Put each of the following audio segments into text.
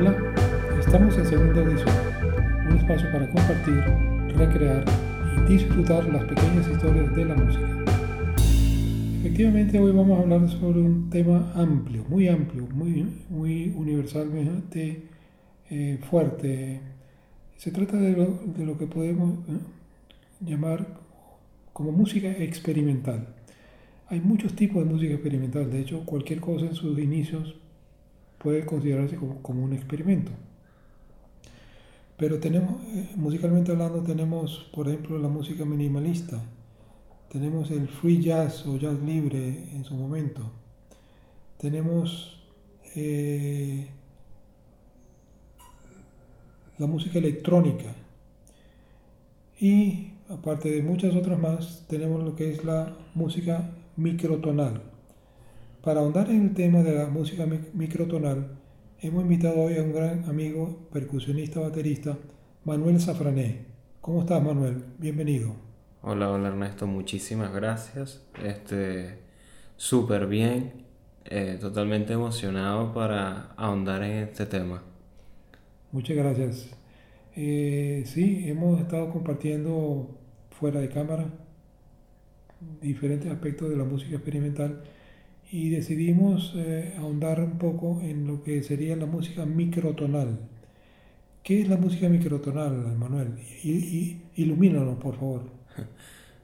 Hola, estamos en segunda edición, un espacio para compartir, recrear y disfrutar las pequeñas historias de la música. Efectivamente, hoy vamos a hablar sobre un tema amplio, muy amplio, muy, muy universalmente eh, fuerte. Se trata de lo, que podemos eh, llamar como música experimental. Hay muchos tipos de música experimental, de hecho cualquier cosa en sus inicios puede considerarse como, un experimento. Pero tenemos, eh, musicalmente hablando, tenemos, por ejemplo, la música minimalista, tenemos el free jazz o jazz libre en su momento, tenemos eh, la música electrónica y aparte de muchas otras más, tenemos lo que es la música microtonal. Para ahondar en el tema de la música microtonal, hemos invitado hoy a un gran amigo, percusionista, baterista, Manuel Safrané. ¿Cómo estás, Manuel? Bienvenido. Hola, hola Ernesto, muchísimas gracias. Este, súper bien, eh, totalmente emocionado para ahondar en este tema. Muchas gracias. Eh, sí, hemos estado compartiendo fuera de cámara diferentes aspectos de la música experimental y decidimos eh, ahondar un poco en lo que sería la música microtonal. ¿Qué es la música microtonal, Manuel? Y, ilumínanos, por favor.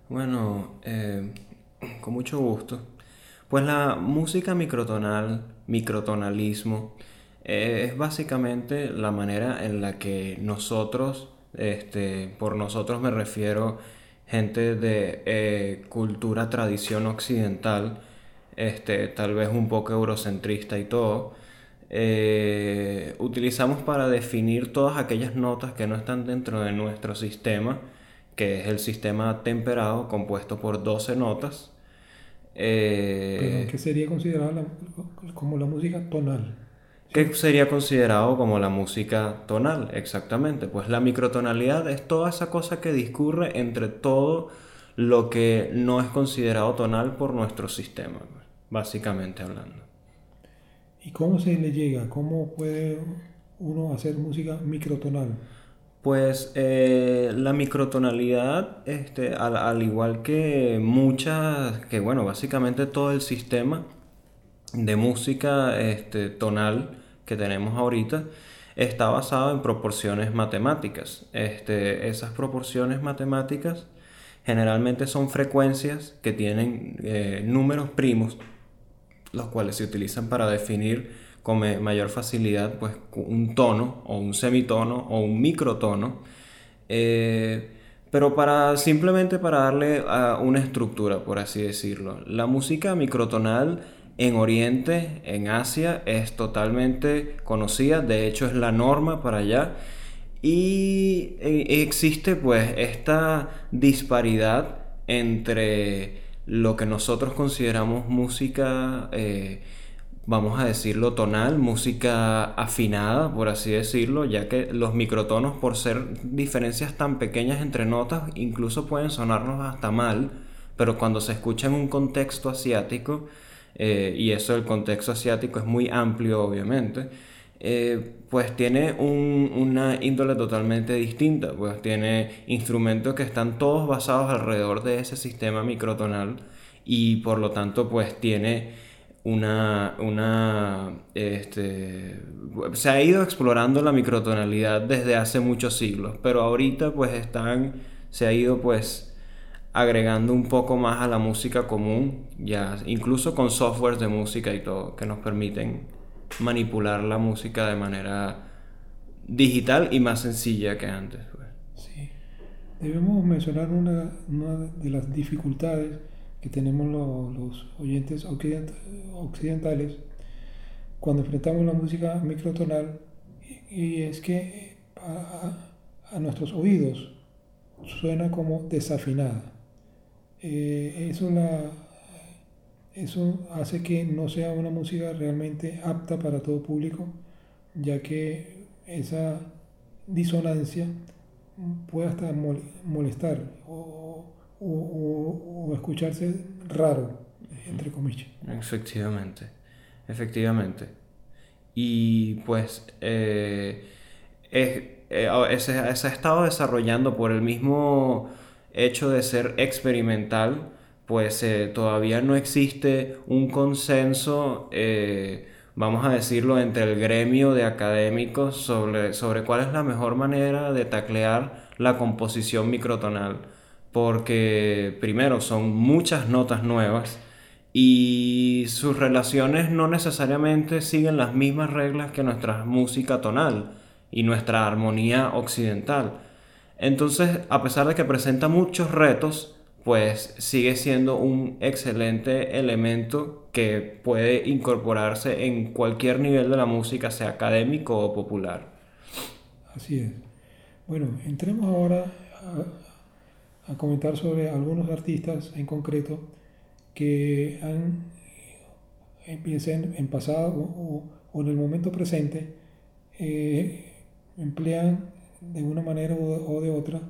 Bueno, eh, con mucho gusto. Pues la música microtonal, microtonalismo, eh, es básicamente la manera en la que nosotros, este, por nosotros me refiero gente de cultura, tradición occidental, este, tal vez un poco eurocentrista y todo, eh, utilizamos para definir todas aquellas notas que no están dentro de nuestro sistema, que es el sistema temperado compuesto por 12 notas. Eh, ¿Qué sería considerado como la música tonal? ¿Qué sería considerado como la música tonal? Exactamente. Pues la microtonalidad es toda esa cosa que discurre entre todo lo que no es considerado tonal por nuestro sistema básicamente hablando. ¿Y cómo se le llega? ¿Cómo puede uno hacer música microtonal? Pues eh, la microtonalidad, este, al, igual que muchas, que bueno, básicamente todo el sistema de música este, tonal que tenemos ahorita, está basado en proporciones matemáticas. Este, esas proporciones matemáticas generalmente son frecuencias que tienen eh, números primos los cuales se utilizan para definir con mayor facilidad pues, un tono o un semitono o un microtono. Eh, pero para simplemente para darle una estructura, por así decirlo. La música microtonal en Oriente, en Asia, es totalmente conocida, de hecho es la norma para allá. Y eh, existe pues esta disparidad entre lo que nosotros consideramos música, eh, vamos a decirlo, tonal, música afinada, por así decirlo, ya que los microtonos, por ser diferencias tan pequeñas entre notas, incluso pueden sonarnos hasta mal, pero cuando se escucha en un contexto asiático, eh, y eso el contexto asiático es muy amplio, obviamente, eh, pues tiene una índole totalmente distinta, pues tiene instrumentos que están todos basados alrededor de ese sistema microtonal y por lo tanto pues tiene una, una este, se ha ido explorando la microtonalidad desde hace muchos siglos, pero ahorita pues están, se ha ido pues agregando un poco más a la música común, ya incluso con softwares de música y todo que nos permiten manipular la música de manera digital y más sencilla que antes. Pues. Sí. Debemos mencionar una, de las dificultades que tenemos los, oyentes occidentales cuando enfrentamos la música microtonal y, es que a, nuestros oídos suena como desafinada. Eh, eso eso hace que no sea una música realmente apta para todo público, ya que esa disonancia puede hasta molestar o, escucharse raro, entre comillas. Efectivamente, efectivamente. y pues eh, eh, se, ha estado desarrollando por el mismo hecho de ser experimental, pues eh, todavía no existe un consenso, vamos a decirlo, entre el gremio de académicos sobre, sobre cuál es la mejor manera de taclear la composición microtonal. Porque primero son muchas notas nuevas, y sus relaciones no necesariamente siguen las mismas reglas que nuestra música tonal y nuestra armonía occidental. Entonces, a pesar de que presenta muchos retos, pues sigue siendo un excelente elemento que puede incorporarse en cualquier nivel de la música, sea académico o popular. Así es. Bueno, entremos ahora a, comentar sobre algunos artistas en concreto que han, empiecen en pasado o, en el momento presente, eh, emplean de una manera o de otra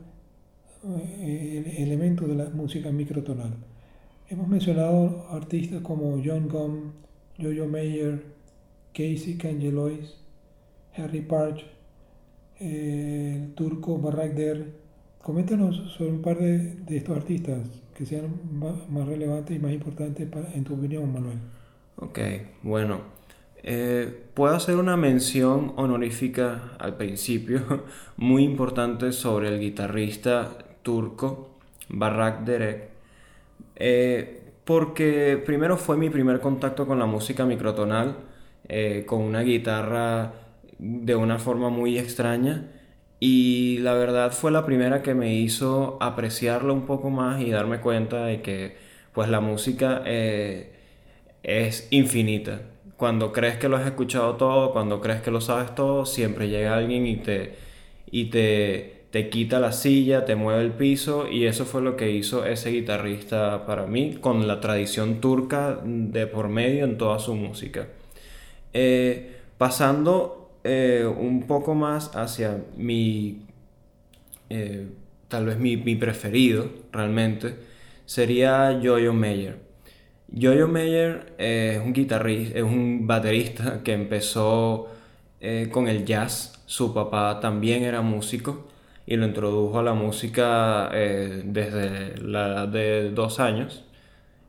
eh, elementos de la música microtonal. Hemos mencionado artistas como John Gum, Jojo Mayer, Casey Cangelois, Harry Parch, eh, el turco. Coméntanos sobre un par de, de estos artistas que sean más, relevantes y más importantes en tu opinión, Manuel. Ok, bueno. Eh, puedo hacer una mención honorífica al principio, muy importante sobre el guitarrista turco Barak Derek, eh, porque primero fue mi primer contacto con la música microtonal, eh, con una guitarra de una forma muy extraña y la verdad fue la primera que me hizo apreciarlo un poco más y darme cuenta de que pues la música eh, es infinita. Cuando crees que lo has escuchado todo, cuando crees que lo sabes todo, siempre llega alguien y te, y te, te quita la silla, te mueve el piso y eso fue lo que hizo ese guitarrista para mí con la tradición turca de por medio en toda su música. Eh, pasando eh, un poco más hacia mi, eh, tal vez mi, preferido realmente, sería Jojo Mayer. Jojo Mayer es un guitarrista, es un baterista que empezó con el jazz. Su papá también era músico y lo introdujo a la música desde la edad de dos años.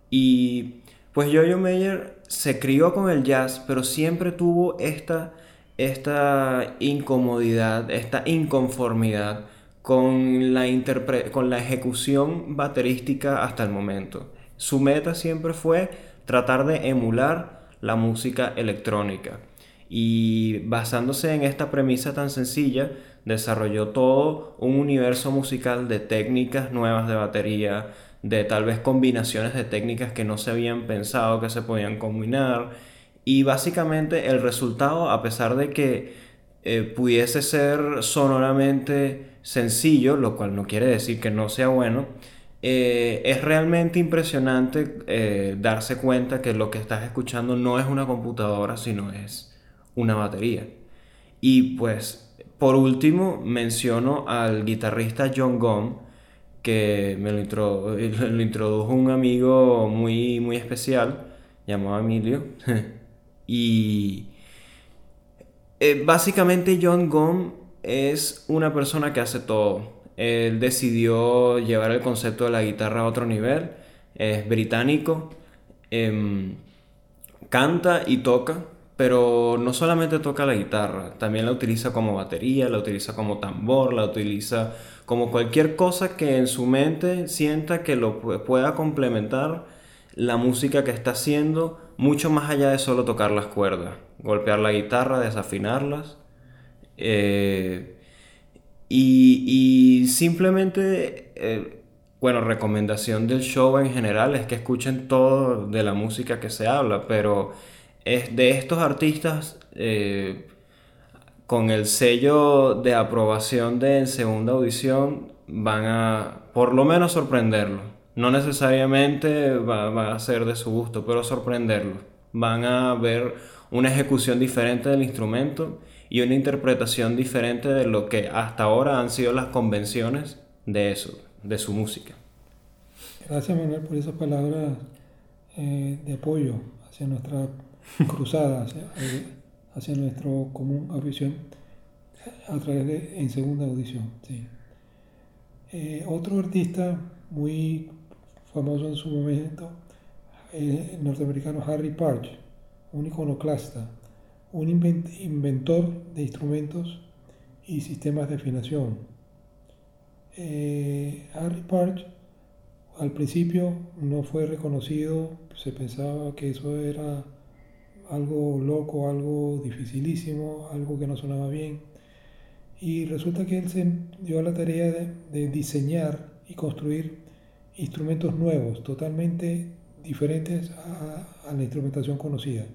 Y pues Jojo Mayer se crió con el jazz, pero siempre tuvo esta esta incomodidad, esta inconformidad con la, con la ejecución baterística hasta el momento. Su meta siempre fue tratar de emular la música electrónica y basándose en esta premisa tan sencilla, desarrolló todo un universo musical de técnicas nuevas de batería, de tal vez combinaciones de técnicas que no se habían pensado que se podían combinar y básicamente el resultado, a pesar de que eh, pudiese ser sonoramente sencillo, lo cual no quiere decir que no sea bueno, eh, es realmente impresionante eh, darse cuenta que lo que estás escuchando no es una computadora, sino es una batería. Y pues, por último, menciono al guitarrista John Gum, que me lo, introdujo un amigo muy, muy especial, llamado Emilio. Y eh, básicamente John Gum es una persona que hace todo. Él decidió llevar el concepto de la guitarra a otro nivel. Es británico. Em, canta y toca. Pero no solamente toca la guitarra, también la utiliza como batería, la utiliza como tambor, la utiliza como cualquier cosa que en su mente sienta que lo pueda complementar la música que está haciendo mucho más allá de solo tocar las cuerdas, golpear la guitarra, desafinarlas. Eh, y, simplemente, eh, bueno, recomendación del show en general es que escuchen todo de la música que se habla, pero es de estos artistas eh, con el sello de aprobación de segunda audición van a por lo menos sorprenderlo no necesariamente va, a ser de su gusto, pero sorprenderlo. Van a ver una ejecución diferente del instrumento y una interpretación diferente de lo que hasta ahora han sido las convenciones de eso, de su música. Gracias Manuel por esas palabras eh, de apoyo hacia nuestra cruzada hacia nuestro común afición a través de en segunda audición. ¿sí? Eh, otro artista muy famoso en su momento, eh, el norteamericano Harry Parch, un iconoclasta, un inventor de instrumentos y sistemas de afinación. Eh, Harry Parch al principio no fue reconocido, se pensaba que eso era algo loco, algo dificilísimo, algo que no sonaba bien. Y resulta que él se dio a la tarea de, diseñar y construir instrumentos nuevos, totalmente diferentes a, la instrumentación conocida.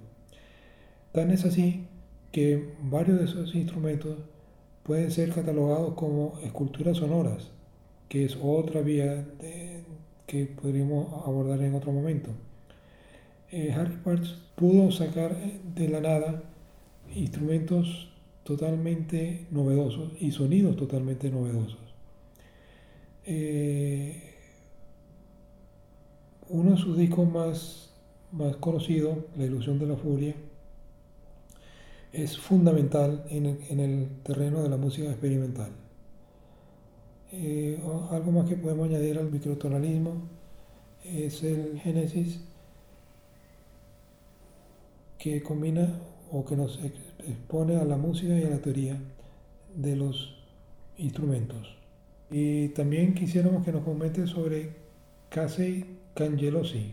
Tan es así que varios de esos instrumentos pueden ser catalogados como esculturas sonoras, que es otra vía que podríamos abordar en otro momento. Eh, Harry Parch pudo sacar de la nada instrumentos totalmente novedosos y sonidos totalmente novedosos. Eh, uno de sus discos más, más conocidos, La ilusión de la furia, es fundamental en el, terreno de la música experimental. Eh, algo más que podemos añadir al microtonalismo es el Génesis que combina o que nos expone a la música y a la teoría de los instrumentos. Y también quisiéramos que nos comente sobre Casey Cangelosi.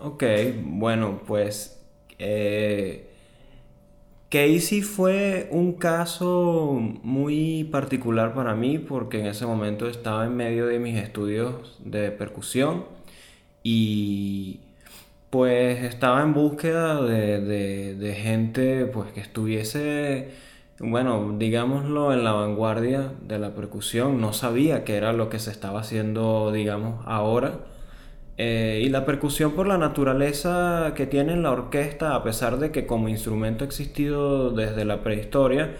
Ok, bueno, pues eh, Casey fue un caso muy particular para mí porque en ese momento estaba en medio de mis estudios de percusión y pues estaba en búsqueda de, gente pues que estuviese, bueno, digámoslo, en la vanguardia de la percusión. No sabía qué era lo que se estaba haciendo, digamos, ahora. Eh, y la percusión por la naturaleza que tiene la orquesta, a pesar de que como instrumento ha existido desde la prehistoria,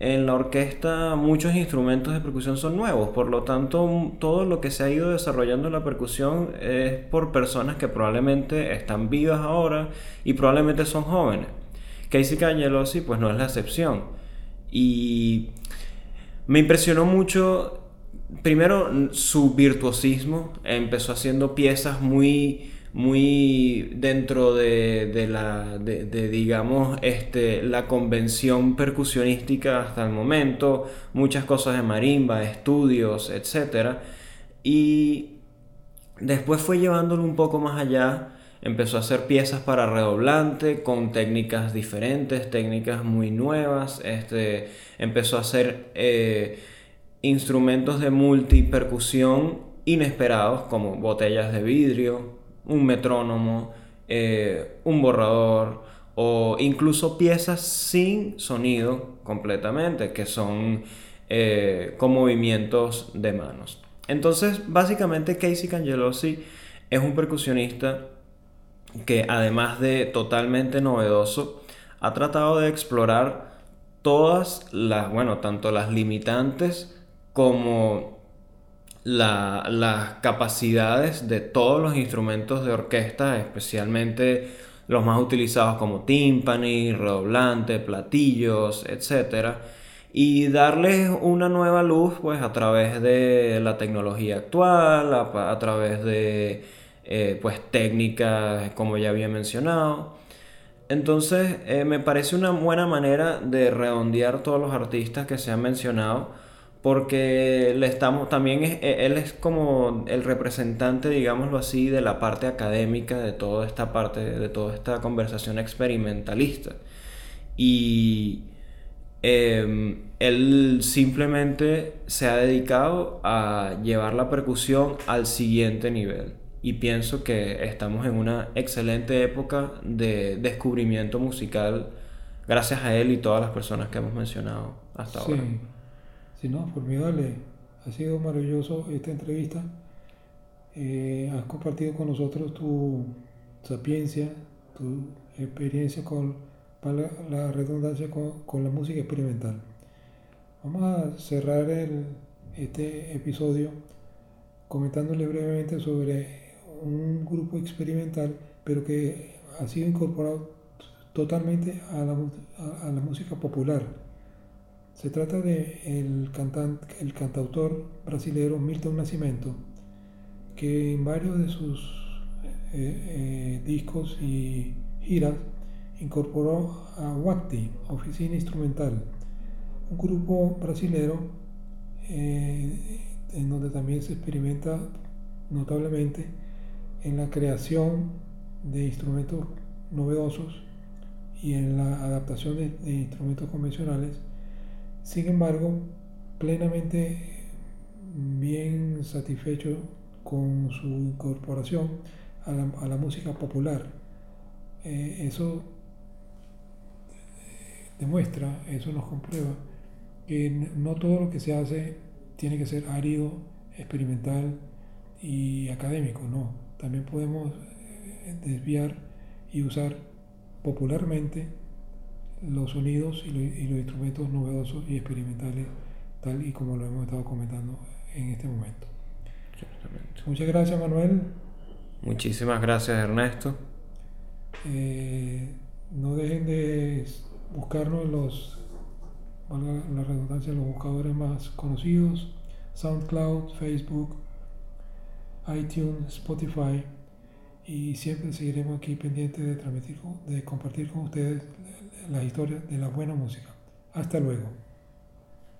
en la orquesta muchos instrumentos de percusión son nuevos, por lo tanto todo lo que se ha ido desarrollando en la percusión es por personas que probablemente están vivas ahora y probablemente son jóvenes. Casey Cangelosi pues no es la excepción. Y me impresionó mucho, primero su virtuosismo, empezó haciendo piezas muy muy dentro de, la, de, digamos, este, la convención percusionística hasta el momento, muchas cosas de marimba, estudios, etc. Y después fue llevándolo un poco más allá, empezó a hacer piezas para redoblante con técnicas diferentes, técnicas muy nuevas, este, empezó a hacer eh, instrumentos de multipercusión inesperados como botellas de vidrio, un metrónomo, eh, un borrador o incluso piezas sin sonido completamente, que son eh, con movimientos de manos. Entonces, básicamente Casey Cangelosi es un percusionista que además de totalmente novedoso, ha tratado de explorar todas las, bueno, tanto las limitantes como las capacidades de todos los instrumentos de orquesta, especialmente los más utilizados como timpani, redoblante, platillos, etc. Y darles una nueva luz pues a través de la tecnología actual, a, través de eh, pues técnicas como ya había mencionado. Entonces eh, me parece una buena manera de redondear todos los artistas que se han mencionado porque le estamos también e, él es como el representante digámoslo así de la parte académica de toda esta parte de toda esta conversación experimentalista. Y em, él simplemente se ha dedicado a llevar la percusión al siguiente nivel. Y pienso que estamos en una excelente época de descubrimiento musical gracias a él y todas las personas que hemos mencionado hasta ahora. Sí, no, formidable. Ha sido maravilloso esta entrevista. Eh, has compartido con nosotros tu sapiencia, tu experiencia con la, redundancia con, la música experimental. Vamos a cerrar este episodio comentándole brevemente sobre un grupo experimental, pero que ha sido incorporado totalmente a, la música popular. Se trata de el, el cantautor brasileño Milton Nascimento, que en varios de sus eh, eh, discos y giras incorporó a WACTI, Oficina Instrumental, un grupo brasilero eh, en donde también se experimenta notablemente en la creación de instrumentos novedosos y en la adaptación de, instrumentos convencionales. Sin embargo, plenamente bien satisfecho con su incorporación a la, música popular. Eh, eso eh, demuestra, eso nos comprueba que no todo lo que se hace tiene que ser árido, experimental y académico, no. También podemos eh, desviar y usar popularmente los sonidos y, los instrumentos novedosos y experimentales, tal y como lo hemos estado comentando en este momento. Muchas gracias, Manuel. Muchísimas gracias, Ernesto. Eh, no dejen de buscarnos en los, la redundancia, los buscadores más conocidos, SoundCloud, Facebook, iTunes, Spotify y siempre seguiremos aquí pendientes de transmitir, de compartir con ustedes las historias de la buena música. Hasta luego.